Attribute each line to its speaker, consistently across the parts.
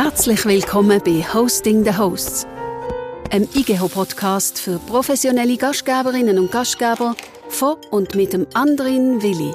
Speaker 1: Herzlich willkommen bei Hosting the Hosts, einem IGEHO-Podcast für professionelle Gastgeberinnen und Gastgeber von und mit dem Andrin Willi.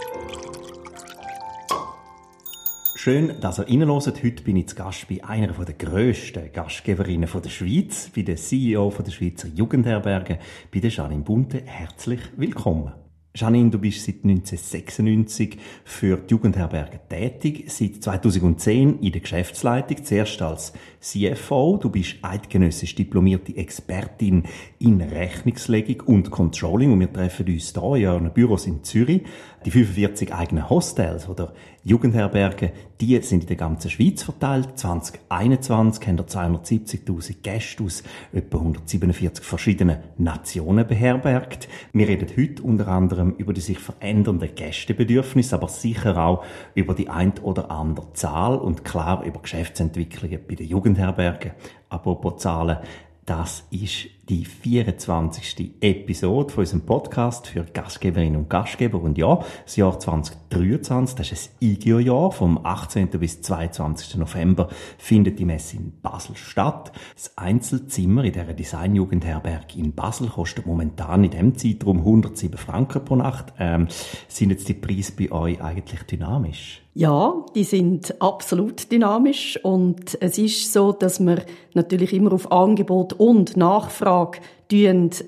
Speaker 2: Schön, dass ihr reinhört. Heute bin ich zu Gast bei einer der grössten Gastgeberinnen der Schweiz, bei der CEO der Schweizer Jugendherberge, bei der Janine Bunte. Herzlich willkommen. Janine, du bist seit 1996 für die Jugendherberge tätig, seit 2010 in der Geschäftsleitung, zuerst als CFO. Du bist eidgenössisch diplomierte Expertin in Rechnungslegung und Controlling und wir treffen uns hier in euren Büros in Zürich. Die 45 eigenen Hostels oder Jugendherbergen, die sind in der ganzen Schweiz verteilt. 2021 haben wir 270.000 Gäste aus etwa 147 verschiedenen Nationen beherbergt. Wir reden heute unter anderem über die sich verändernden Gästebedürfnisse, aber sicher auch über die ein oder andere Zahl und klar über Geschäftsentwicklungen bei den Jugendherbergen. Apropos Zahlen, das ist die 24. Episode von unserem Podcast für Gastgeberinnen und Gastgeber. Und ja, das Jahr 2023, das ist ein IGO-Jahr. Vom 18. bis 22. November findet die Messe in Basel statt. Das Einzelzimmer in der Designjugendherberg in Basel kostet momentan in dem Zeitraum 107 Franken pro Nacht. Ähm, sind jetzt die Preise bei euch eigentlich dynamisch?
Speaker 3: Ja, die sind absolut dynamisch und es ist so, dass wir natürlich immer auf Angebot und Nachfrage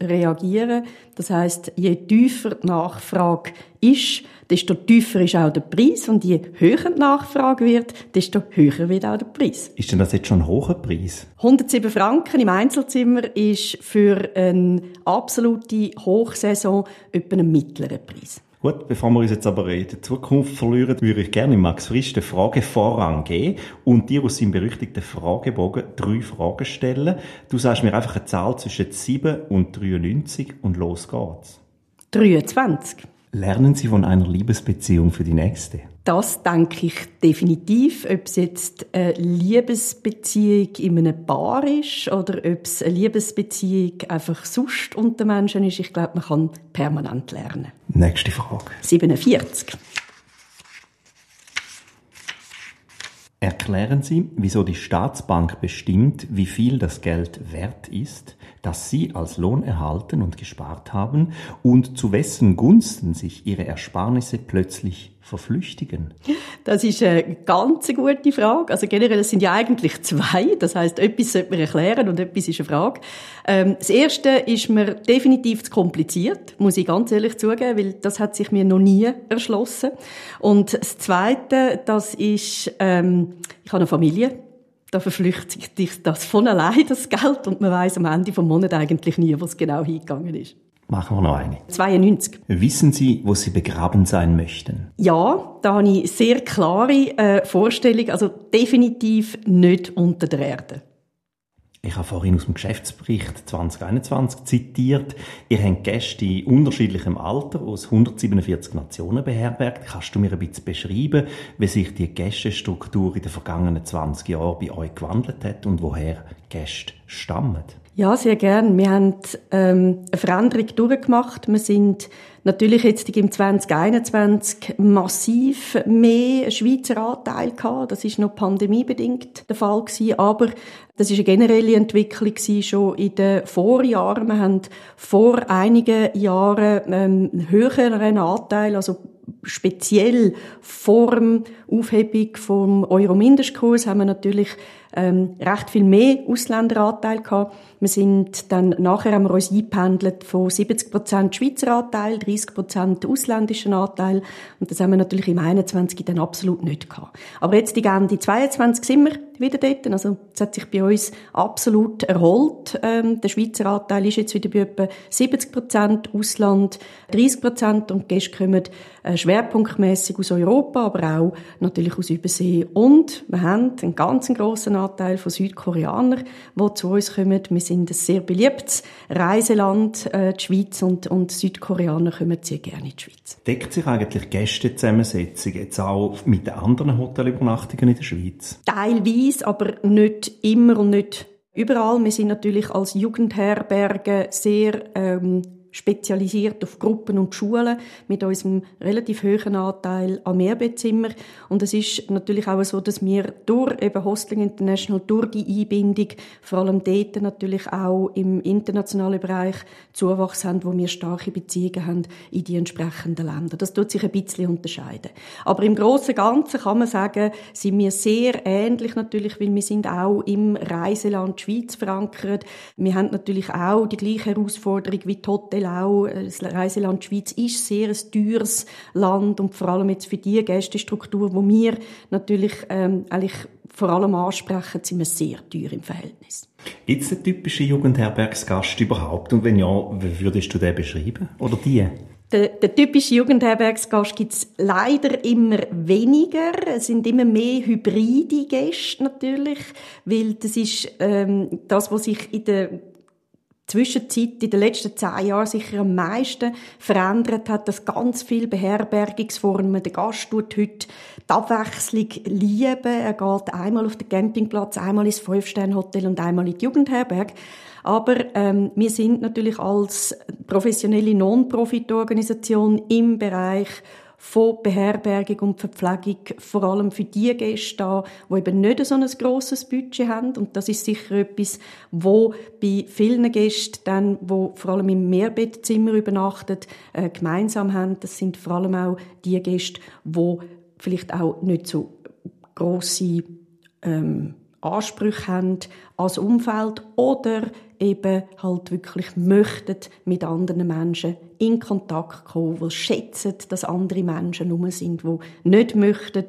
Speaker 3: reagieren. Das heißt, je tiefer die Nachfrage ist, desto tiefer ist auch der Preis und je höher die Nachfrage wird, desto höher wird auch der Preis.
Speaker 2: Ist denn das jetzt schon ein hoher Preis?
Speaker 3: 107 Franken im Einzelzimmer ist für eine absolute Hochsaison etwa ein mittlerer Preis.
Speaker 2: Gut, bevor wir uns jetzt aber in die Zukunft verlieren, würde ich gerne Max Frisch den Fragevorrang geben und dir aus seinem berüchtigten Fragebogen drei Fragen stellen. Du sagst mir einfach eine Zahl zwischen 7 und 93 und los geht's.
Speaker 3: 23.
Speaker 2: Lernen Sie von einer Liebesbeziehung für die nächste?
Speaker 3: Das denke ich definitiv. Ob es jetzt eine Liebesbeziehung in einem Paar ist oder ob es eine Liebesbeziehung einfach sonst unter Menschen ist, ich glaube, man kann permanent lernen.
Speaker 2: Nächste Frage.
Speaker 3: 47.
Speaker 2: Erklären Sie, wieso die Staatsbank bestimmt, wie viel das Geld wert ist, das Sie als Lohn erhalten und gespart haben und zu wessen Gunsten sich Ihre Ersparnisse plötzlich verflüchtigen?
Speaker 3: Das ist eine ganz gute Frage. Also generell, sind ja eigentlich zwei. Das heißt, etwas sollte man erklären und etwas ist eine Frage. Ähm, das erste ist mir definitiv zu kompliziert, muss ich ganz ehrlich zugeben, weil das hat sich mir noch nie erschlossen. Und das zweite, das ist, ähm, ich habe eine Familie da verflüchtigt sich das von allein, das Geld, und man weiß am Ende vom Monat eigentlich nie, was genau hingegangen ist.
Speaker 2: Machen wir noch eine.
Speaker 3: 92.
Speaker 2: Wissen Sie, wo Sie begraben sein möchten?
Speaker 3: Ja, da habe ich sehr klare äh, Vorstellung, also definitiv nicht unter der Erde.
Speaker 2: Ich habe vorhin aus dem Geschäftsbericht 2021 zitiert. Ihr habt Gäste in unterschiedlichem Alter aus 147 Nationen beherbergt. Kannst du mir ein bisschen beschreiben, wie sich die Gästestruktur in den vergangenen 20 Jahren bei euch gewandelt hat und woher Gäste stammen?
Speaker 3: Ja, sehr gern. Wir haben ähm, eine Veränderung durchgemacht. Wir sind natürlich jetzt im 2021 massiv mehr Schweizer Anteil gehabt. Das ist noch pandemiebedingt der Fall gewesen. Aber das ist eine generelle Entwicklung gewesen, schon in den Vorjahren. Wir haben vor einigen Jahren ähm, einen höheren Anteil, also speziell vor der Aufhebung vom Euro-Mindestkurs haben wir natürlich ähm, recht viel mehr Ausländeranteil gehabt. Wir sind dann nachher haben wir uns eingependelt von 70 Schweizer Anteil, 30% ausländischen Anteil und das haben wir natürlich im 21 dann absolut nicht gehabt. Aber jetzt die Ende 22 sind wir wieder dort. Also es hat sich bei uns absolut erholt. Ähm, der Schweizer Anteil ist jetzt wieder bei etwa 70% Ausland 30% und die Gäste kommen äh, schwerpunktmäßig aus Europa, aber auch natürlich aus Übersee. Und wir haben einen ganz grossen Anteil von Südkoreanern, die zu uns kommen. Wir sind ein sehr beliebtes Reiseland, äh, die Schweiz, und, und Südkoreaner kommen sehr gerne in die Schweiz.
Speaker 2: Deckt sich eigentlich Gästezusammensetzung jetzt auch mit den anderen Hotelübernachtungen in der Schweiz?
Speaker 3: Teilweise, aber nicht immer und nicht überall. Wir sind natürlich als Jugendherberge sehr ähm, spezialisiert auf Gruppen und Schulen mit unserem relativ hohen Anteil an Mehrbettzimmer. Und es ist natürlich auch so, dass wir durch eben Hostling International, durch die Einbindung, vor allem dort natürlich auch im internationalen Bereich Zuwachs haben, wo wir starke Beziehungen haben in die entsprechenden Länder. Das tut sich ein bisschen unterscheiden. Aber im Großen und Ganzen kann man sagen, sind wir sehr ähnlich natürlich, weil wir sind auch im Reiseland Schweiz verankert. Wir haben natürlich auch die gleiche Herausforderung wie die Hotel auch. Das Reiseland Schweiz ist sehr ein teures Land und vor allem jetzt für die Gästestruktur, wo wir natürlich ähm, eigentlich vor allem ansprechen, sind wir sehr teuer im Verhältnis.
Speaker 2: Gibt es einen typischen Jugendherbergsgast überhaupt? Und wenn ja, wie würdest du den beschreiben? Oder die?
Speaker 3: Der, der typische Jugendherbergsgast gibt es leider immer weniger. Es sind immer mehr hybride Gäste natürlich, weil das ist ähm, das, was sich in der Zwischenzeit in den letzten zehn Jahren sicher am meisten verändert hat, dass ganz viele Beherbergungsformen, der Gast tut heute die Abwechslung lieben. Er geht einmal auf den Campingplatz, einmal ins Fünf-Sterne-Hotel und einmal in die Jugendherberge. Aber ähm, wir sind natürlich als professionelle Non-Profit-Organisation im Bereich von Beherbergung und Verpflegung vor allem für die Gäste da, die eben nicht so ein grosses Budget haben. Und das ist sicher etwas, wo bei vielen Gästen dann, wo vor allem im Mehrbettzimmer übernachten, äh, gemeinsam haben. Das sind vor allem auch die Gäste, wo vielleicht auch nicht so grosse ähm, Ansprüche haben als Umfeld oder eben halt wirklich möchten mit anderen Menschen in Kontakt kommen, die schätzen, dass andere Menschen rum sind, die nicht möchten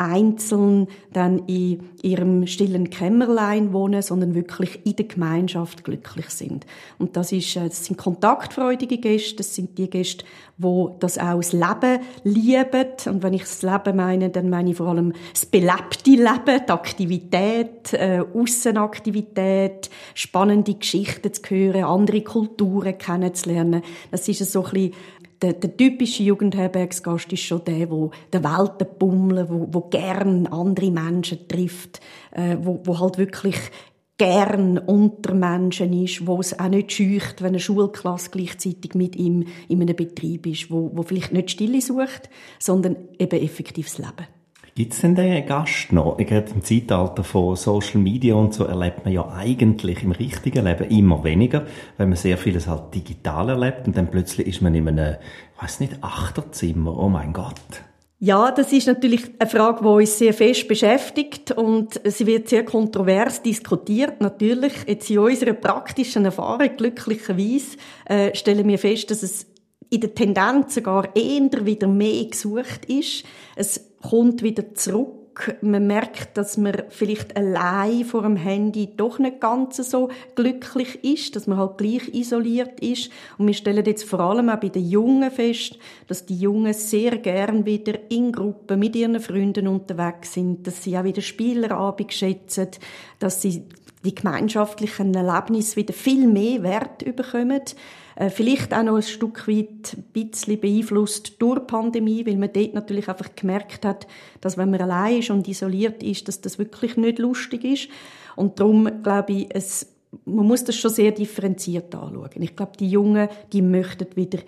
Speaker 3: einzeln dann in ihrem stillen Kämmerlein wohnen, sondern wirklich in der Gemeinschaft glücklich sind. Und das, ist, äh, das sind kontaktfreudige Gäste, das sind die Gäste, wo das auch das Leben lieben. Und wenn ich das Leben meine, dann meine ich vor allem das belebte Leben, die Aktivität, äh, Aussenaktivität, spannende Geschichten zu hören, andere Kulturen kennenzulernen. Das ist so ein bisschen der, der typische Jugendherbergsgast ist schon der, wo der Welt bummelt, wo, wo gern andere Menschen trifft, äh, wo, wo halt wirklich gern unter Menschen ist, wo es auch nicht scheucht, wenn eine Schulklasse gleichzeitig mit ihm in einem Betrieb ist, wo, wo vielleicht nicht Stille sucht, sondern eben effektives Leben.
Speaker 2: Gibt es denn den Gast noch? Gerade im Zeitalter von Social Media und so erlebt man ja eigentlich im richtigen Leben immer weniger, weil man sehr vieles halt digital erlebt und dann plötzlich ist man in einem, ich weiß nicht, Achterzimmer. Oh mein Gott.
Speaker 3: Ja, das ist natürlich eine Frage, die uns sehr fest beschäftigt und sie wird sehr kontrovers diskutiert. Natürlich, jetzt in unserer praktischen Erfahrung, glücklicherweise, äh, stellen wir fest, dass es in der Tendenz sogar eher wieder mehr gesucht ist. Es kommt wieder zurück. Man merkt, dass man vielleicht allein vor dem Handy doch nicht ganz so glücklich ist, dass man halt gleich isoliert ist. Und wir stellen jetzt vor allem auch bei den Jungen fest, dass die Jungen sehr gern wieder in Gruppen mit ihren Freunden unterwegs sind, dass sie auch wieder Spielerabend schätzen, dass sie die gemeinschaftlichen Erlebnisse wieder viel mehr Wert bekommen. Äh, vielleicht auch noch ein Stück weit ein bisschen beeinflusst durch die Pandemie, weil man dort natürlich einfach gemerkt hat, dass wenn man allein ist und isoliert ist, dass das wirklich nicht lustig ist. Und darum glaube ich, es, man muss das schon sehr differenziert anschauen. Ich glaube, die Jungen, die möchten wieder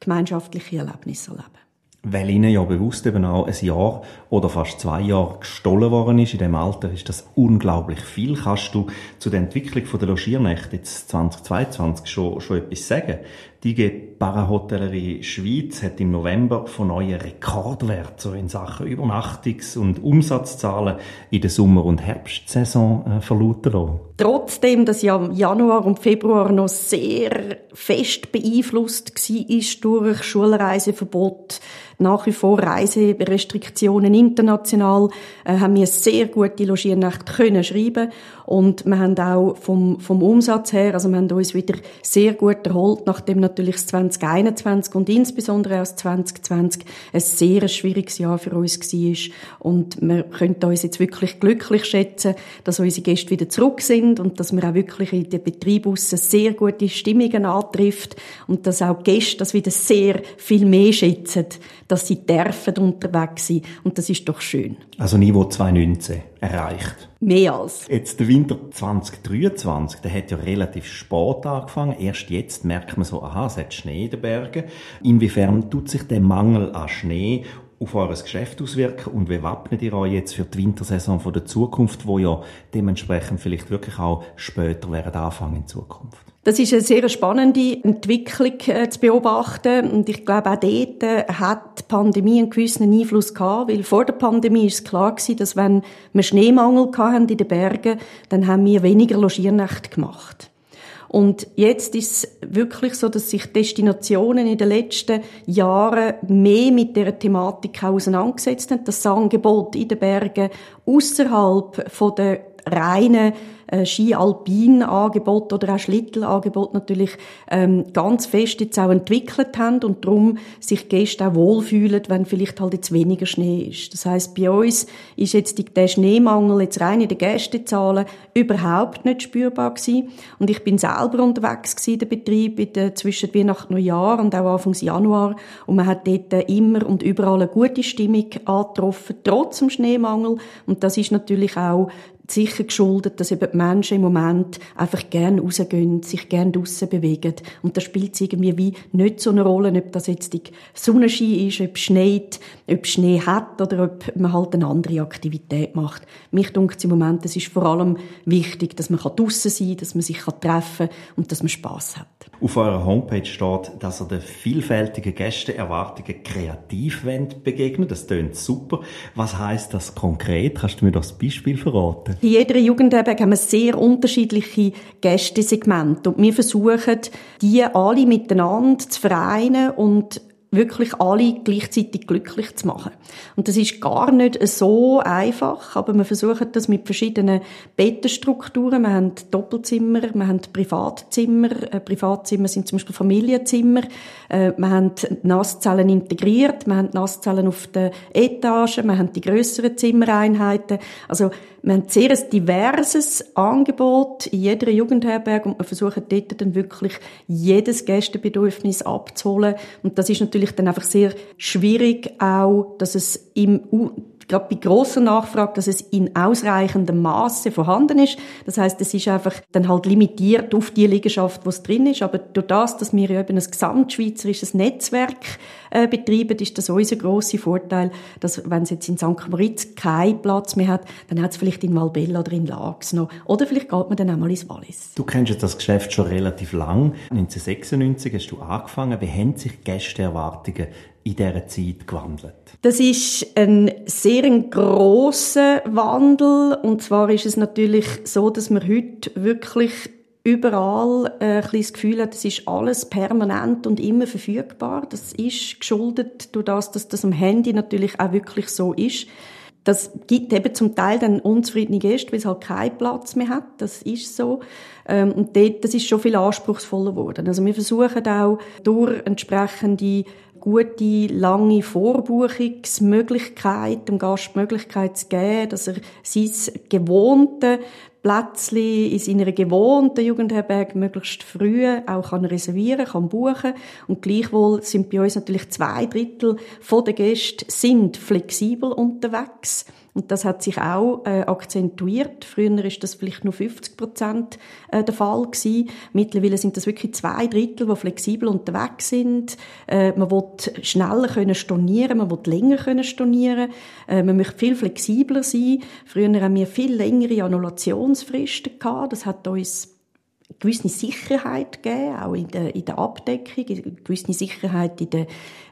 Speaker 3: gemeinschaftliche Erlebnisse erleben
Speaker 2: weil ihnen ja bewusst eben auch ein Jahr oder fast zwei Jahre gestohlen worden ist. In dem Alter ist das unglaublich viel. Kannst du zu der Entwicklung der Logiernächte jetzt 2022 schon, schon etwas sagen? Die IG Parahotellerie Schweiz hat im November von neuen Rekordwert so in Sachen Übernachtungs- und Umsatzzahlen in der Sommer- und Herbstsaison äh, verlauten lassen.
Speaker 3: Trotzdem, dass ja Januar und Februar noch sehr fest beeinflusst war durch Schulreiseverbot, nach wie vor Reiserestriktionen international, äh, haben wir sehr gute Logiernächte können schreiben und wir haben auch vom, vom Umsatz her, also wir haben uns wieder sehr gut erholt, nachdem natürlich das 2021 und insbesondere das 2020 ein sehr schwieriges Jahr für uns war und wir können uns jetzt wirklich glücklich schätzen, dass unsere Gäste wieder zurück sind und dass wir auch wirklich in den Betrieb sehr gute Stimmungen antrifft und dass auch Gäste das wieder sehr viel mehr schätzen, dass sie dürfen unterwegs sein. Und das ist doch schön.
Speaker 2: Also Niveau 2019 erreicht.
Speaker 3: Mehr als.
Speaker 2: Jetzt der Winter 2023, der hat ja relativ spät angefangen. Erst jetzt merkt man so, aha, es hat Schnee in den Bergen. Inwiefern tut sich der Mangel an Schnee auf euer Geschäft auswirken und wie wappnet ihr euch jetzt für die Wintersaison von der Zukunft, wo ja dementsprechend vielleicht wirklich auch später werden anfangen in Zukunft?
Speaker 3: Das ist eine sehr spannende Entwicklung äh, zu beobachten und ich glaube auch dort äh, hat die Pandemie einen gewissen Einfluss gehabt, weil vor der Pandemie ist es klar gewesen, dass wenn wir Schneemangel hatten in den Bergen, dann haben wir weniger Logiernächte gemacht. Und jetzt ist es wirklich so, dass sich Destinationen in den letzten Jahren mehr mit der Thematik auseinandergesetzt haben. Das Angebot in den Bergen außerhalb der reinen äh, Ski-Alpin-Angebot oder auch Schlittelangebot natürlich ähm, ganz fest jetzt auch entwickelt haben und darum sich Gäste auch wohlfühlen, wenn vielleicht halt jetzt weniger Schnee ist. Das heißt, bei uns ist jetzt der Schneemangel jetzt rein in den Gästezahlen überhaupt nicht spürbar gewesen. Und ich bin selber unterwegs gewesen, der Betrieb in der, zwischen Weihnachten und Neujahr und auch Anfang Januar und man hat dort immer und überall eine gute Stimmung angetroffen, trotz dem Schneemangel und das ist natürlich auch sicher geschuldet, dass eben die Menschen im Moment einfach gerne rausgehen, sich gerne draussen bewegen. Und da spielt es irgendwie wie nicht so eine Rolle, ob das jetzt die Sonnenschein ist, ob es schneit, ob es Schnee hat oder ob man halt eine andere Aktivität macht. Mich dunkt im Moment, es ist vor allem wichtig, dass man draussen sein kann, dass man sich treffen kann und dass man Spass hat.
Speaker 2: Auf eurer Homepage steht, dass ihr den vielfältigen Gästeerwartungen kreativ begegnen Das tönt super. Was heißt das konkret? Kannst du mir das Beispiel verraten?
Speaker 3: In jeder Jugendherberge haben wir sehr unterschiedliche Gästesegmente und wir versuchen, die alle miteinander zu vereinen und wirklich alle gleichzeitig glücklich zu machen. Und das ist gar nicht so einfach, aber wir versuchen das mit verschiedenen Bettenstrukturen. Wir haben Doppelzimmer, wir haben Privatzimmer. Äh, Privatzimmer sind zum Beispiel Familienzimmer. Äh, wir haben Nasszellen integriert, wir haben Nasszellen auf der Etage, wir haben die grösseren Zimmereinheiten. Also wir haben sehr ein diverses Angebot in jeder Jugendherberge und wir versuchen dort dann wirklich jedes Gästebedürfnis abzuholen. Und das ist natürlich dann einfach sehr schwierig auch, dass es im gerade bei grosser Nachfrage, dass es in ausreichendem Maße vorhanden ist. Das heißt, es ist einfach dann halt limitiert auf die Liegenschaft, wo es drin ist. Aber durch das, dass wir eben ein gesamtschweizerisches Netzwerk äh, betreiben, ist das unser grosser Vorteil, dass wenn es jetzt in St. Moritz keinen Platz mehr hat, dann hat es vielleicht in Malbella oder in Lax noch. Oder vielleicht geht man dann auch mal ins Wallis.
Speaker 2: Du kennst jetzt das Geschäft schon relativ lang. 1996 hast du angefangen. Wie haben sich Gästeerwartungen in dieser Zeit gewandelt?
Speaker 3: Das ist ein sehr ein grosser Wandel. Und zwar ist es natürlich so, dass man heute wirklich überall äh, ein das Gefühl hat, es ist alles permanent und immer verfügbar. Das ist geschuldet durch das, dass das am Handy natürlich auch wirklich so ist. Das gibt eben zum Teil dann unzufriedene Gäste, weil es halt keinen Platz mehr hat. Das ist so. Ähm, und dort, das ist schon viel anspruchsvoller geworden. Also wir versuchen auch durch entsprechende gute, lange Vorbuchungsmöglichkeit, dem Gast die Möglichkeit zu geben, dass er sein gewohnte Plätzchen in seiner gewohnten Jugendherberge möglichst früh auch kann reservieren kann, buchen. Und gleichwohl sind bei uns natürlich zwei Drittel der Gäste sind flexibel unterwegs und das hat sich auch äh, akzentuiert. Früher ist das vielleicht nur 50 Prozent äh, der Fall gewesen. Mittlerweile sind das wirklich zwei Drittel, die flexibel unterwegs sind. Äh, man will schneller können stornieren, man will länger können stornieren. Äh, man möchte viel flexibler sein. Früher haben wir viel längere Annulationsfristen gehabt. Das hat uns gewisse Sicherheit gegeben, auch in der, in der Abdeckung, gewisse Sicherheit in der,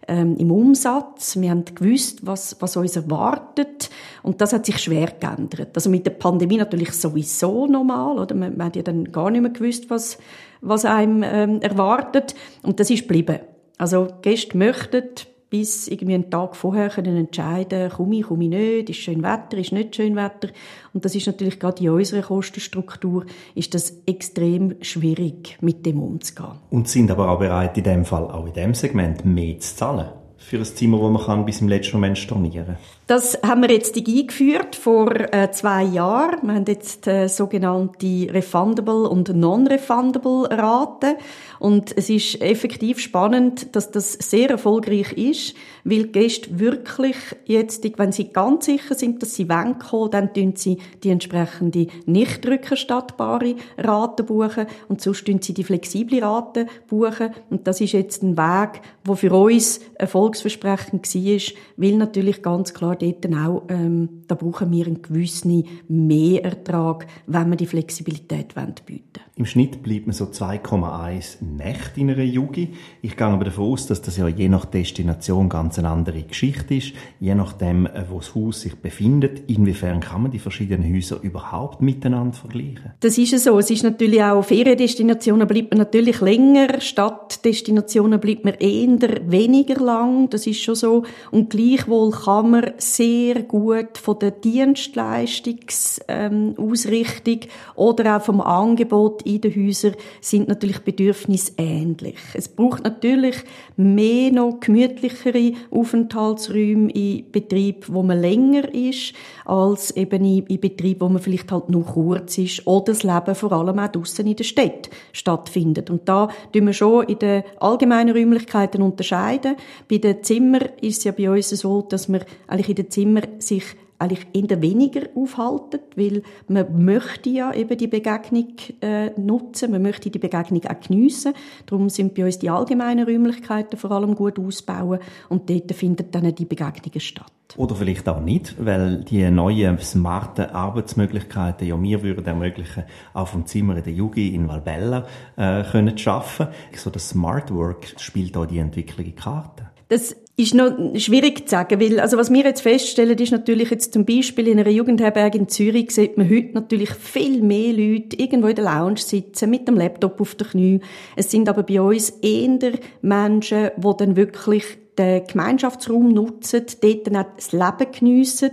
Speaker 3: ähm, im Umsatz. Wir haben gewusst, was, was uns erwartet. Und das hat sich schwer geändert. Also mit der Pandemie natürlich sowieso normal, oder? Man, man hat ja dann gar nicht mehr gewusst, was, was einem ähm, erwartet. Und das ist geblieben. Also Gäste möchten bis irgendwie einen Tag vorher können entscheiden, komme ich, komme ich nicht, ist schön Wetter, ist nicht schön Wetter. Und das ist natürlich gerade in unserer Kostenstruktur ist das extrem schwierig, mit dem umzugehen.
Speaker 2: Und sind aber auch bereit, in dem Fall auch in dem Segment mehr zu zahlen? Für ein Zimmer, wo man kann bis im letzten Moment stornieren kann?
Speaker 3: Das haben wir jetzt eingeführt vor äh, zwei Jahren. Wir haben jetzt äh, sogenannte refundable und non-refundable Raten. Und es ist effektiv spannend, dass das sehr erfolgreich ist, weil die Gäste wirklich jetzt, wenn sie ganz sicher sind, dass sie kommen wollen, dann tun sie die entsprechende nicht rückerstattbare Rate buchen und sonst tun sie die flexible Rate buchen. Und das ist jetzt ein Weg, der für uns erfolgsversprechend war, weil natürlich ganz klar dort auch, ähm, da brauchen wir einen gewissen Mehrertrag, wenn wir die Flexibilität bieten wollen.
Speaker 2: Im Schnitt bleibt man so 2,1 Nächte in einer Jugi. Ich gehe aber davon aus, dass das ja je nach Destination ganz eine andere Geschichte ist, je nachdem, äh, wo das Haus sich befindet. Inwiefern kann man die verschiedenen Häuser überhaupt miteinander vergleichen?
Speaker 3: Das ist so. Es ist natürlich auch Feriendestinationen bleibt man natürlich länger, Stadtdestinationen bleibt man eher weniger lang. Das ist schon so. Und gleichwohl kann man sehr gut von der Dienstleistungsausrichtung ähm, oder auch vom Angebot in den Häusern sind natürlich Bedürfnisse ähnlich. Es braucht natürlich mehr noch gemütlichere Aufenthaltsräume in Betrieb, wo man länger ist, als eben in Betrieb, wo man vielleicht halt nur kurz ist oder das Leben vor allem auch draussen in der Stadt stattfindet. Und da tun wir schon in den allgemeinen Räumlichkeiten unterscheiden. Bei den Zimmern ist es ja bei uns so, dass man eigentlich in den Zimmern sich eigentlich eher weniger aufhalten, weil man möchte ja eben die Begegnung äh, nutzen, man möchte die Begegnung auch geniessen. Darum sind bei uns die allgemeinen Räumlichkeiten vor allem gut ausbauen und dort finden dann die Begegnungen statt.
Speaker 2: Oder vielleicht auch nicht, weil die neuen smarten Arbeitsmöglichkeiten ja mir würden ermöglichen, auch vom Zimmer in der Jugi in Valbella äh, können zu arbeiten. So das Smart Work spielt da die Entwicklung in Karten.
Speaker 3: Das ist noch schwierig zu sagen, weil, also was wir jetzt feststellen, ist natürlich jetzt zum Beispiel in einer Jugendherberge in Zürich sieht man heute natürlich viel mehr Leute irgendwo in der Lounge sitzen, mit dem Laptop auf den Knien. Es sind aber bei uns eher Menschen, die dann wirklich den Gemeinschaftsraum nutzen, dort dann auch das Leben geniessen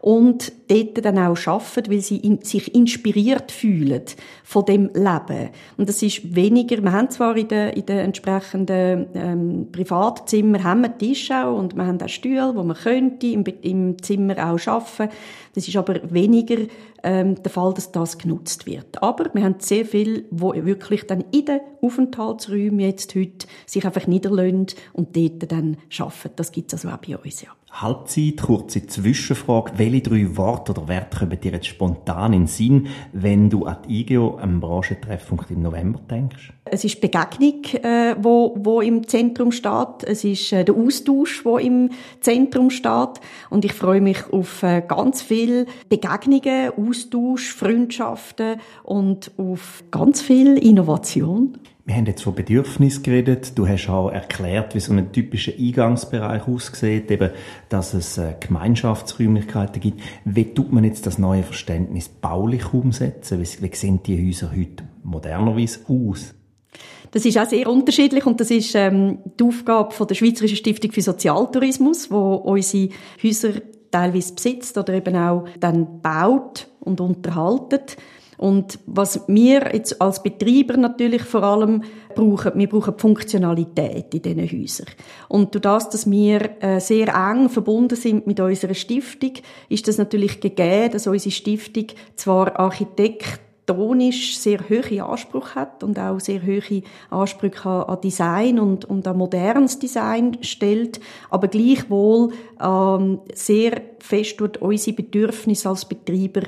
Speaker 3: und dort dann auch arbeiten, weil sie in, sich inspiriert fühlen von dem Leben. Und das ist weniger, wir haben zwar in den, in den entsprechenden ähm, Privatzimmern haben wir Tische auch und wir haben auch Stühle, wo man könnte im, im Zimmer auch arbeiten. Das ist aber weniger ähm, der Fall, dass das genutzt wird. Aber wir haben sehr viel, wo wirklich dann in den Aufenthaltsräumen jetzt heute sich einfach niederlassen und dort dann arbeiten. Das gibt es also auch bei uns, ja.
Speaker 2: Halbzeit, kurze Zwischenfrage. Welche drei Worte oder Werte kommen dir jetzt spontan in den Sinn, wenn du an die IGO, am Branchentreffpunkt im November denkst?
Speaker 3: Es ist Begegnung, äh, wo, wo im Zentrum steht. Es ist äh, der Austausch, wo im Zentrum steht. Und ich freue mich auf äh, ganz viel Begegnungen, Austausch, Freundschaften und auf ganz viel Innovation.
Speaker 2: Wir haben jetzt von Bedürfnis geredet. Du hast auch erklärt, wie so ein typischer Eingangsbereich aussieht, eben, dass es äh, Gemeinschaftsräumlichkeiten gibt. Wie tut man jetzt das neue Verständnis baulich umsetzen? Wie, wie sehen die Häuser heute modernerweise aus?
Speaker 3: Das ist auch sehr unterschiedlich und das ist ähm, die Aufgabe von der Schweizerischen Stiftung für Sozialtourismus, wo unsere Häuser teilweise besitzt oder eben auch dann baut und unterhaltet. Und was wir jetzt als Betreiber natürlich vor allem brauchen, wir brauchen die Funktionalität in diesen Häusern. Und durch das, dass wir äh, sehr eng verbunden sind mit unserer Stiftung, ist das natürlich gegeben, dass unsere Stiftung zwar Architekt architektonisch sehr hohe Ansprüche hat und auch sehr hohe Ansprüche an Design und, und an modernes Design stellt, aber gleichwohl ähm, sehr fest durch unsere Bedürfnisse als Betreiber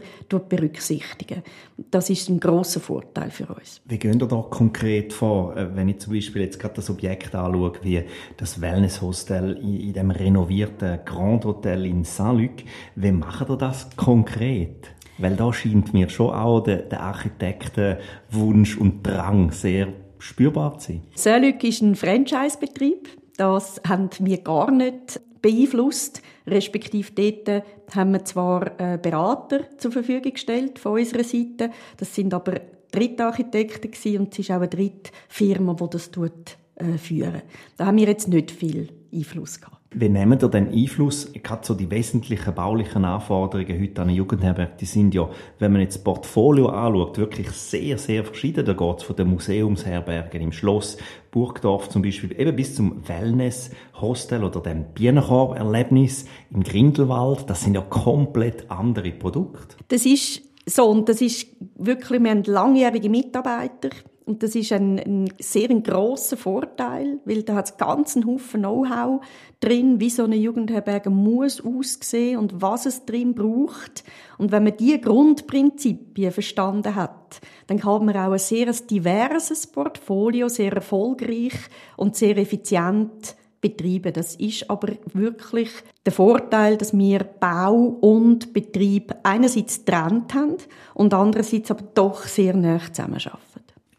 Speaker 3: berücksichtigen. Das ist ein großer Vorteil für uns.
Speaker 2: Wie gehen ihr da konkret vor, äh, wenn ich zum Beispiel jetzt gerade das Objekt anschaue, wie das Wellness-Hostel in, in dem renovierten Grand Hotel in Saint-Luc, wie machen ihr das konkret? Weil da scheint mir schon auch der, der Architektenwunsch und Drang sehr spürbar zu sein.
Speaker 3: Saint-Luc ist ein Franchise-Betrieb. Das haben wir gar nicht beeinflusst. Respektive dort haben wir zwar äh, Berater zur Verfügung gestellt von unserer Seite. Das sind aber Drittarchitekten gewesen und es ist auch eine Drittfirma, die das tut, äh, führen. Da haben wir jetzt nicht viel Einfluss gehabt.
Speaker 2: Wie nehmen ihr denn Einfluss? Gerade so die wesentlichen baulichen Anforderungen heute an eine Jugendherberge, die sind ja, wenn man jetzt das Portfolio anschaut, wirklich sehr, sehr verschieden. Da geht es von den Museumsherbergen im Schloss Burgdorf zum Beispiel, eben bis zum Wellness-Hostel oder dem Bienenkorb-Erlebnis im Grindelwald. Das sind ja komplett andere Produkte.
Speaker 3: Das ist so, und das ist wirklich, wir haben langjährige Mitarbeiter und das ist ein, ein sehr ein grosser Vorteil, weil da hat es ganz einen Haufen Know-how drin, wie so eine Jugendherberge muss aussehen und was es drin braucht. Und wenn man diese Grundprinzipien verstanden hat, dann kann man auch ein sehr diverses Portfolio, sehr erfolgreich und sehr effizient betreiben. Das ist aber wirklich der Vorteil, dass wir Bau und Betrieb einerseits getrennt haben und andererseits aber doch sehr nah zusammenarbeiten.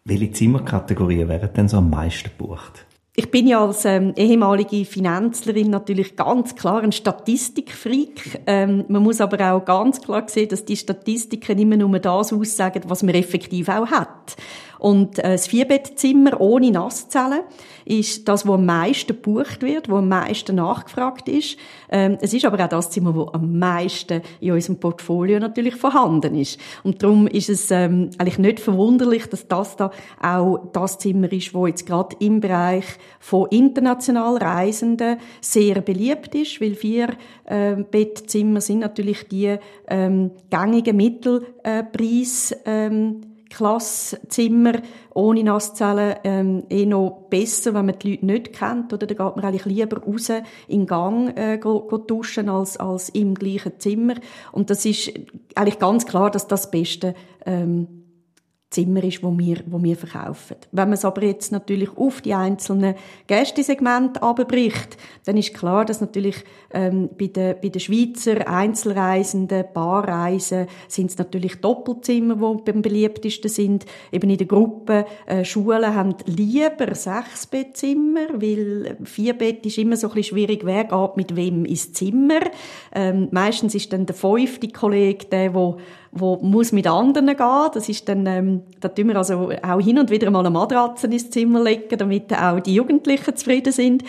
Speaker 2: Welche Zimmerkategorien werden denn so am meisten gebucht?
Speaker 3: Ich bin ja als ähm, ehemalige Finanzlerin natürlich ganz klar ein Statistikfreak. Ähm, man muss aber auch ganz klar sehen, dass die Statistiken immer nur das aussagen, was man effektiv auch hat. Und äh, das Vierbettzimmer ohne Nasszellen ist das, wo am meisten gebucht wird, wo am meisten nachgefragt ist. Ähm, es ist aber auch das Zimmer, wo am meisten in unserem Portfolio natürlich vorhanden ist. Und darum ist es ähm, eigentlich nicht verwunderlich, dass das da auch das Zimmer ist, wo jetzt gerade im Bereich von international Reisenden sehr beliebt ist, weil vier äh, Bettzimmer sind natürlich die ähm, gängigen Mittelpreis ähm, Klasszimmer ohne Nasszellen ähm, eh noch besser, wenn man die Leute nicht kennt. Oder da geht man eigentlich lieber raus in den Gang äh, go, go duschen als, als im gleichen Zimmer. Und das ist eigentlich ganz klar, dass das Beste ähm, Zimmer ist, wo wir, wo wir verkaufen. Wenn man es aber jetzt natürlich auf die einzelnen Gästesegmente abbricht, dann ist klar, dass natürlich ähm, bei den bei den Schweizer Einzelreisenden, Paarreisen sind es natürlich Doppelzimmer, die am beliebtesten sind. Eben in der Gruppe äh, Schulen haben lieber sechs Bettzimmer, weil vier Bett ist immer so ein bisschen schwierig. Wer geht mit wem ins Zimmer? Ähm, meistens ist dann der fünfte Kollege der, der wo muss mit anderen gehen. Das ist dann, ähm, da tun wir also auch hin und wieder mal eine Matratze ins Zimmer legen, damit auch die Jugendlichen zufrieden sind.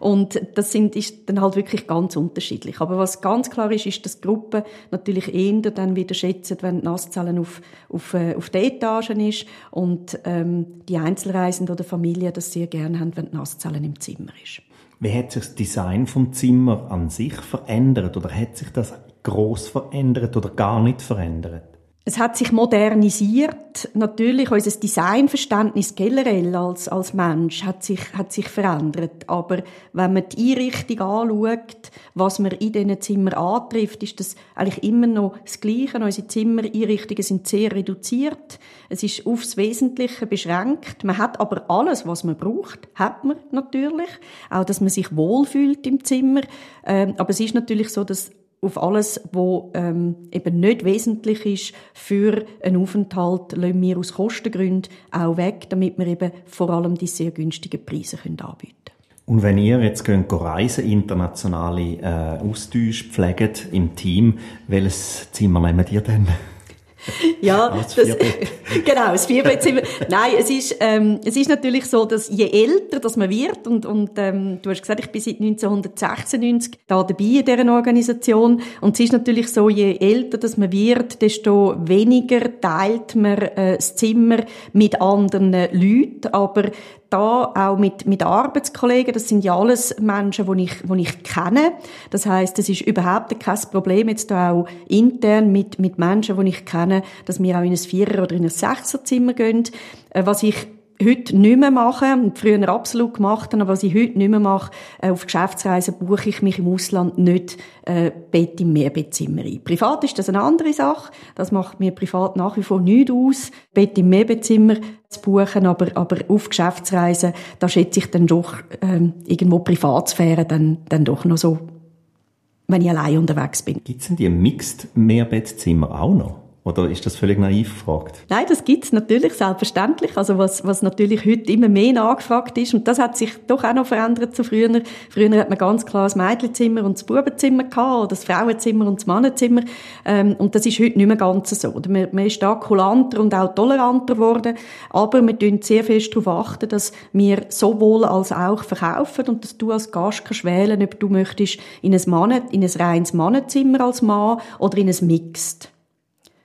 Speaker 3: Und das sind, ist dann halt wirklich ganz unterschiedlich. Aber was ganz klar ist, ist, dass die Gruppe natürlich eher dann wieder schätzen, wenn die Nasszellen auf, auf, äh, auf den Etagen ist und ähm, die Einzelreisenden oder Familien das sehr gerne haben, wenn die Nasszellen im Zimmer ist.
Speaker 2: Wie hat sich das Design vom Zimmer an sich verändert oder hat sich das groß verändert oder gar nicht verändert?
Speaker 3: Es hat sich modernisiert. Natürlich, unser Designverständnis generell als, als Mensch hat sich, hat sich verändert. Aber wenn man die Einrichtung anschaut, was man in diesen Zimmern antrifft, ist das eigentlich immer noch das Gleiche. Unsere Zimmereinrichtungen sind sehr reduziert. Es ist aufs Wesentliche beschränkt. Man hat aber alles, was man braucht, hat man natürlich. Auch, dass man sich wohlfühlt im Zimmer. Ähm, aber es ist natürlich so, dass auf alles, was ähm, eben nicht wesentlich ist für einen Aufenthalt, lassen wir aus Kostengründen auch weg, damit wir eben vor allem die sehr günstigen Preise können anbieten
Speaker 2: und wenn ihr jetzt könnt reisen, internationale äh, Austausch pflegt im Team, welches Zimmer nehmt ihr denn?
Speaker 3: Ja, das, genau, das Vierbettzimmer. Nein, es ist, ähm, es ist natürlich so, dass je älter dass man wird, und, und ähm, du hast gesagt, ich bin seit 1996 da dabei in dieser Organisation, und es ist natürlich so, je älter dass man wird, desto weniger teilt man äh, das Zimmer mit anderen Leuten, aber da auch mit, mit Arbeitskollegen, das sind ja alles Menschen, die ich, die ich kenne. Das heißt, es ist überhaupt kein Problem jetzt da auch intern mit, mit Menschen, die ich kenne, dass wir auch in ein Vierer- oder in ein Sechserzimmer gehen. Äh, was ich heute nicht mehr mache früher absolut gemacht habe, aber was ich heute nicht mehr mache, äh, auf Geschäftsreisen buche ich mich im Ausland nicht äh, Bett im Mehrbettzimmer ein. Privat ist das eine andere Sache. Das macht mir privat nach wie vor nichts aus, Bett im Mehrbettzimmer zu buchen, aber, aber auf Geschäftsreisen, da schätze ich dann doch ähm, irgendwo Privatsphäre dann, dann doch noch so, wenn ich allein unterwegs bin.
Speaker 2: Gibt es denn die Mixed Mehrbettzimmer auch noch? Oder ist das völlig naiv gefragt?
Speaker 3: Nein, das gibt's natürlich, selbstverständlich. Also was, was natürlich heute immer mehr nachgefragt ist, und das hat sich doch auch noch verändert zu früher. Früher hat man ganz klar das Mädchenzimmer und das Bubenzimmer gehabt, oder das Frauenzimmer und das Mannenzimmer. Ähm, und das ist heute nicht mehr ganz so. Man, man ist da kulanter und auch toleranter geworden, aber wir tun sehr fest darauf achten, dass wir sowohl als auch verkaufen und dass du als Gast kannst wählen, ob du möchtest in ein, Mann, in ein reines Mannenzimmer als Mann oder in ein Mixed.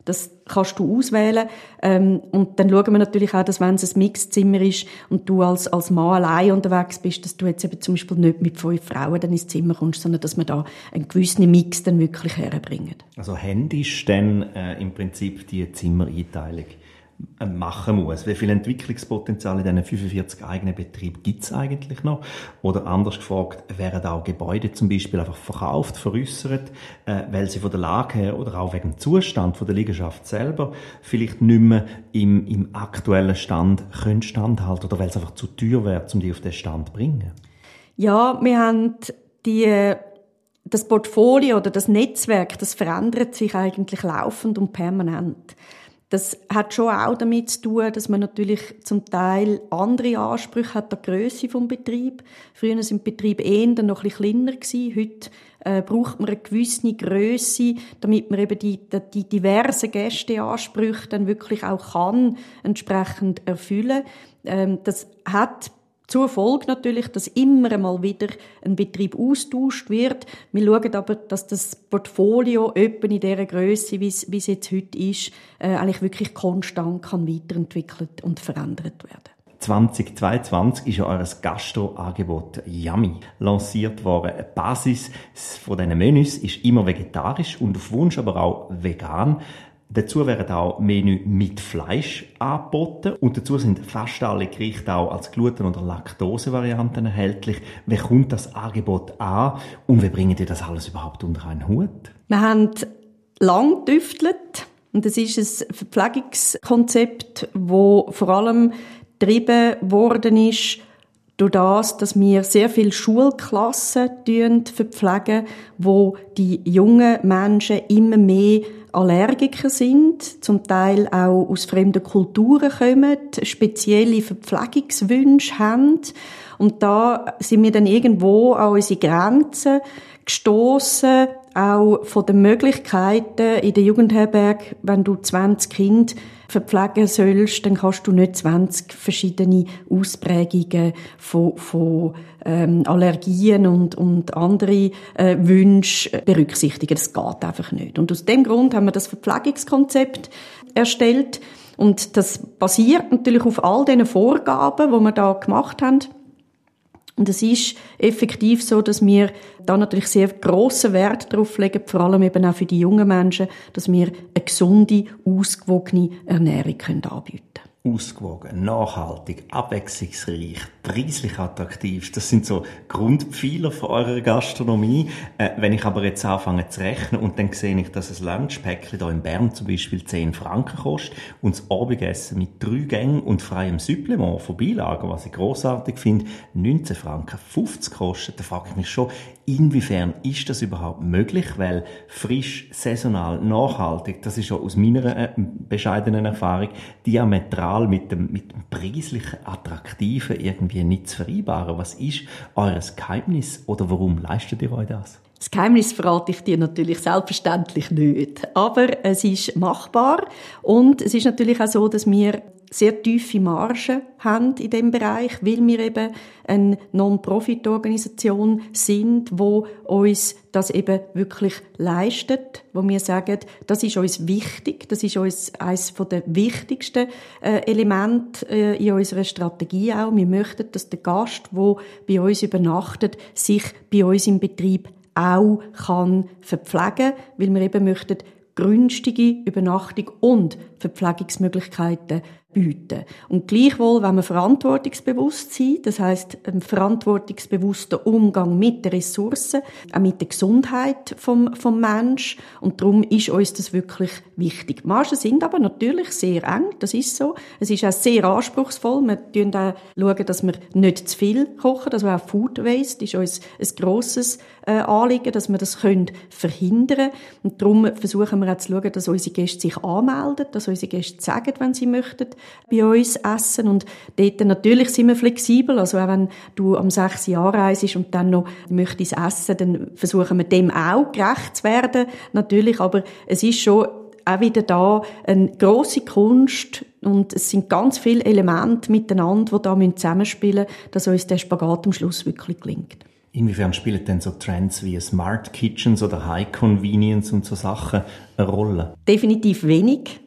Speaker 3: Das kannst du auswählen. Ähm, und dann schauen wir natürlich auch, dass wenn es ein Mixzimmer ist und du als, als Mann allein unterwegs bist, dass du jetzt eben zum Beispiel nicht mit fünf Frauen dann ins Zimmer kommst, sondern dass wir da einen gewissen Mix dann wirklich herbringen.
Speaker 2: Also händisch dann äh, im Prinzip die Zimmereinteilung machen muss. Wie viel Entwicklungspotenzial in diesen 45 eigenen Betrieben gibt es eigentlich noch? Oder anders gefragt, werden auch Gebäude zum Beispiel einfach verkauft, veräussert, äh, weil sie von der Lage her oder auch wegen dem Zustand von der Liegenschaft selber vielleicht nicht mehr im, im aktuellen Stand können standhalten oder weil es einfach zu teuer wäre, um die auf den Stand zu bringen?
Speaker 3: Ja, wir haben die das Portfolio oder das Netzwerk, das verändert sich eigentlich laufend und permanent. Das hat schon auch damit zu tun, dass man natürlich zum Teil andere Ansprüche hat die Grösse vom Betrieb. Früher sind die Betriebe eher noch ein kleiner gewesen. Heute äh, braucht man eine gewisse Größe, damit man eben die, die diversen Gästeansprüche dann wirklich auch kann entsprechend erfüllen. Ähm, das hat zur Folge natürlich, dass immer einmal wieder ein Betrieb austauscht wird. Wir schauen aber, dass das Portfolio etwa in dieser Größe, wie es jetzt heute ist, äh, eigentlich wirklich konstant kann weiterentwickelt und verändert werden.
Speaker 2: 2022 ist ja euer Gastro-Angebot Yummy lanciert worden. Die Basis von diesen Menüs ist immer vegetarisch und auf Wunsch aber auch vegan. Dazu werden auch Menü mit Fleisch angeboten und dazu sind fast alle Gerichte auch als Gluten- oder Laktose-Varianten erhältlich. Wie kommt das Angebot an und wie bringen ihr das alles überhaupt unter einen Hut?
Speaker 3: Wir haben lang getüftelt und es ist ein Verpflegungskonzept, wo vor allem getrieben worden ist durch das, dass wir sehr viele Schulklassen verpflegen, wo die jungen Menschen immer mehr Allergiker sind, zum Teil auch aus fremden Kulturen kommen, spezielle Verpflegungswünsche haben. Und da sind wir dann irgendwo an unsere Grenzen gestoßen, auch von den Möglichkeiten in der Jugendherberg, wenn du 20 Kinder verpflegen sollst, dann kannst du nicht 20 verschiedene Ausprägungen von, von ähm, Allergien und, und andere äh, Wünsche berücksichtigen. Das geht einfach nicht. Und aus dem Grund haben wir das Verpflegungskonzept erstellt. Und das basiert natürlich auf all diesen Vorgaben, die wir da gemacht haben. Und es ist effektiv so, dass wir da natürlich sehr grossen Wert darauf legen, vor allem eben auch für die jungen Menschen, dass wir eine gesunde, ausgewogene Ernährung anbieten können.
Speaker 2: Ausgewogen, nachhaltig, abwechslungsreich, preislich attraktiv. Das sind so Grundpfeiler für eure Gastronomie. Äh, wenn ich aber jetzt anfange zu rechnen und dann sehe ich, dass ein Lunchpäckchen hier in Bern zum Beispiel 10 Franken kostet und das Abendessen mit drei Gängen und freiem Supplement von Beilagen, was ich großartig finde, 19 Franken 50 kostet, da frage ich mich schon, inwiefern ist das überhaupt möglich? Weil frisch, saisonal, nachhaltig, das ist schon aus meiner äh, bescheidenen Erfahrung diametral mit dem, mit dem preislichen Attraktiven irgendwie nicht zu vereinbaren. Was ist eures Geheimnis oder warum leistet ihr euch das?
Speaker 3: Das Geheimnis verrate ich dir natürlich selbstverständlich nicht. Aber es ist machbar. Und es ist natürlich auch so, dass wir sehr tiefe Margen haben in dem Bereich, weil wir eben eine Non-Profit-Organisation sind, wo uns das eben wirklich leistet, wo wir sagen, das ist uns wichtig, das ist uns eines der wichtigsten äh, Elemente äh, in unserer Strategie auch. Wir möchten, dass der Gast, wo bei uns übernachtet, sich bei uns im Betrieb auch kann verpflegen, weil wir eben möchten günstige Übernachtung und Verpflegungsmöglichkeiten bieten. Und gleichwohl, wenn wir verantwortungsbewusst sind, das heißt ein verantwortungsbewusster Umgang mit den Ressourcen, auch mit der Gesundheit vom, vom Mensch. Und darum ist uns das wirklich wichtig. Die Margen sind aber natürlich sehr eng, das ist so. Es ist auch sehr anspruchsvoll. Wir schauen auch, schauen, dass wir nicht zu viel kochen, also auch Food Waste ist uns ein grosses äh, Anliegen, dass wir das können verhindern Und darum versuchen wir auch zu schauen, dass unsere Gäste sich anmelden, dass unsere Gäste sagen, wenn sie möchten, bei uns essen. Und dort natürlich sind wir flexibel. Also auch wenn du am 6 Jahr reist und dann noch möchtest essen, dann versuchen wir dem auch gerecht zu werden. Natürlich, aber es ist schon auch wieder da eine grosse Kunst und es sind ganz viele Elemente miteinander, die da zusammenspielen müssen, dass uns der Spagat am Schluss wirklich gelingt.
Speaker 2: Inwiefern spielen denn so Trends wie Smart Kitchens oder High Convenience und so Sachen eine Rolle?
Speaker 3: Definitiv wenig.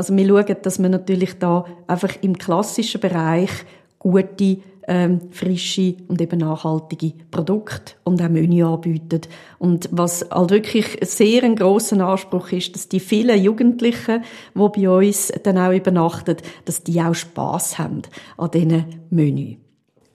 Speaker 3: Also wir schauen, dass wir natürlich da einfach im klassischen Bereich gute, ähm, frische und eben nachhaltige Produkte und auch Menü anbieten. Und was halt wirklich sehr ein grosser Anspruch ist, dass die vielen Jugendlichen, die bei uns dann auch übernachten, dass die auch Spass haben an diesen Menü.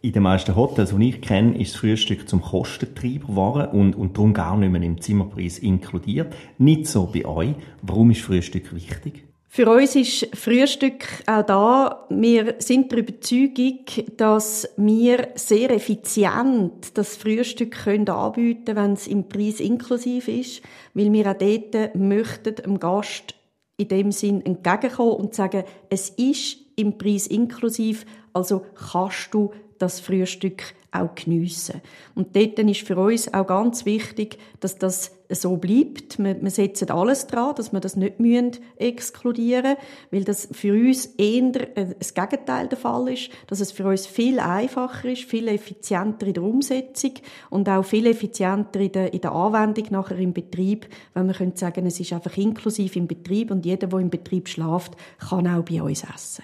Speaker 2: In den meisten Hotels, die ich kenne, ist das Frühstück zum Kostentreiber geworden und, und darum gar nicht mehr im Zimmerpreis inkludiert. Nicht so bei euch. Warum ist Frühstück wichtig?
Speaker 3: Für uns ist Frühstück auch da. Wir sind der Überzeugung, dass wir sehr effizient das Frühstück anbieten können, wenn es im Preis inklusiv ist, weil wir auch dort möchten dem Gast in dem Sinn entgegenkommen und sagen, es ist im Preis inklusiv, also kannst du das Frühstück auch geniessen. Und dort ist für uns auch ganz wichtig, dass das so bleibt. Wir, setzen alles dran, dass wir das nicht müssen exkludieren weil das für uns eher das Gegenteil der Fall ist, dass es für uns viel einfacher ist, viel effizienter in der Umsetzung und auch viel effizienter in der, Anwendung nachher im Betrieb, wenn wir können sagen, es ist einfach inklusiv im Betrieb und jeder, der im Betrieb schlaft, kann auch bei uns essen.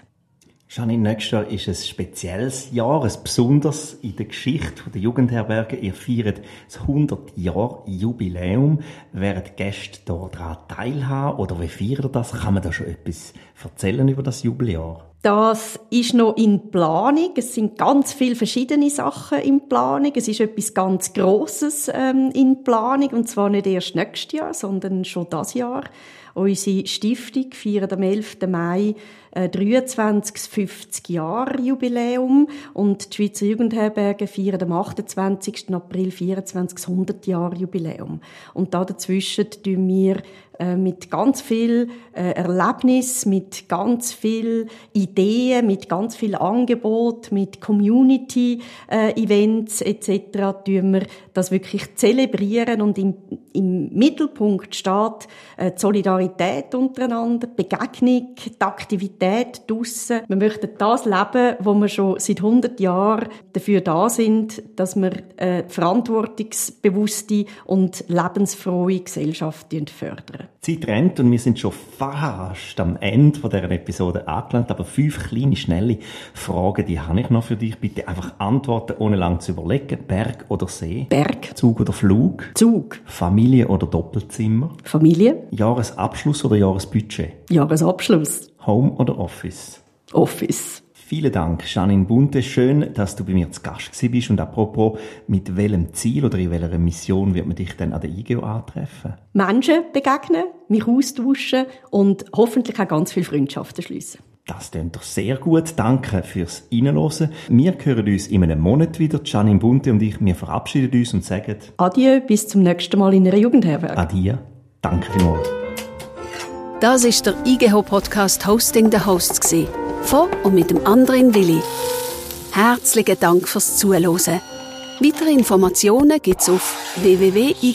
Speaker 2: Janine, nächstes Jahr ist ein spezielles Jahr, ein besonders in der Geschichte der Jugendherberge. Ihr feiert das 100 Jahr Jubiläum. Werden die Gäste daran teilhaben oder wie feiert ihr das? Kann man da schon etwas erzählen über das Jubiläum?
Speaker 3: Das ist noch in Planung. Es sind ganz viele verschiedene Sachen in Planung. Es ist etwas ganz Grosses ähm, in Planung und zwar nicht erst nächstes Jahr, sondern schon das Jahr. Unsere Stiftung feiert am 11. Mai äh, 23. 50 Jahre Jubiläum und die Schweizer Jugendherberge feiern am 28. April 24. 100 Jahre Jubiläum. Und da dazwischen tun wir äh, mit ganz viel äh, Erlebnis, mit ganz viel Ideen, mit ganz viel Angebot, mit Community-Events äh, etc. tun wir das wirklich zelebrieren und im, im Mittelpunkt steht äh, die Solidarität untereinander, die Begegnung, die Aktivität draussen. Wir möchten das leben, wo wir schon seit 100 Jahren dafür da sind, dass wir äh, verantwortungsbewusste und lebensfrohe Gesellschaft fördern.
Speaker 2: Die Zeit rennt und wir sind schon fast am Ende dieser Episode angelangt, aber fünf kleine, schnelle Fragen, die habe ich noch für dich. Bitte einfach antworten, ohne lang zu überlegen. Berg oder See?
Speaker 3: Berg.
Speaker 2: Zug oder Flug?
Speaker 3: Zug.
Speaker 2: Familie oder Doppelzimmer?
Speaker 3: Familie.
Speaker 2: Jahresabschluss oder Jahresbudget?
Speaker 3: Jahresabschluss.
Speaker 2: Home oder Office?
Speaker 3: Office.
Speaker 2: Vielen Dank, Janine Bunte. Schön, dass du bei mir zu Gast bist. Und apropos, mit welchem Ziel oder in welcher Mission wird man dich dann an der IGO antreffen?
Speaker 3: Menschen begegnen, mich austauschen und hoffentlich auch ganz viele Freundschaften schließen.
Speaker 2: Das klingt doch sehr gut. Danke fürs Reinhören. Wir hören uns in einem Monat wieder. Janine Bunte und ich, wir verabschieden uns und sagen
Speaker 3: Adieu, bis zum nächsten Mal in einer Jugendherberge.
Speaker 2: Adieu. Danke vielmals.
Speaker 1: Das ist der IGH-Podcast Hosting the Hosts. Von und mit dem anderen Willi. Herzlichen Dank fürs Zuhören. Weitere Informationen gibt's auf www.igho.ch.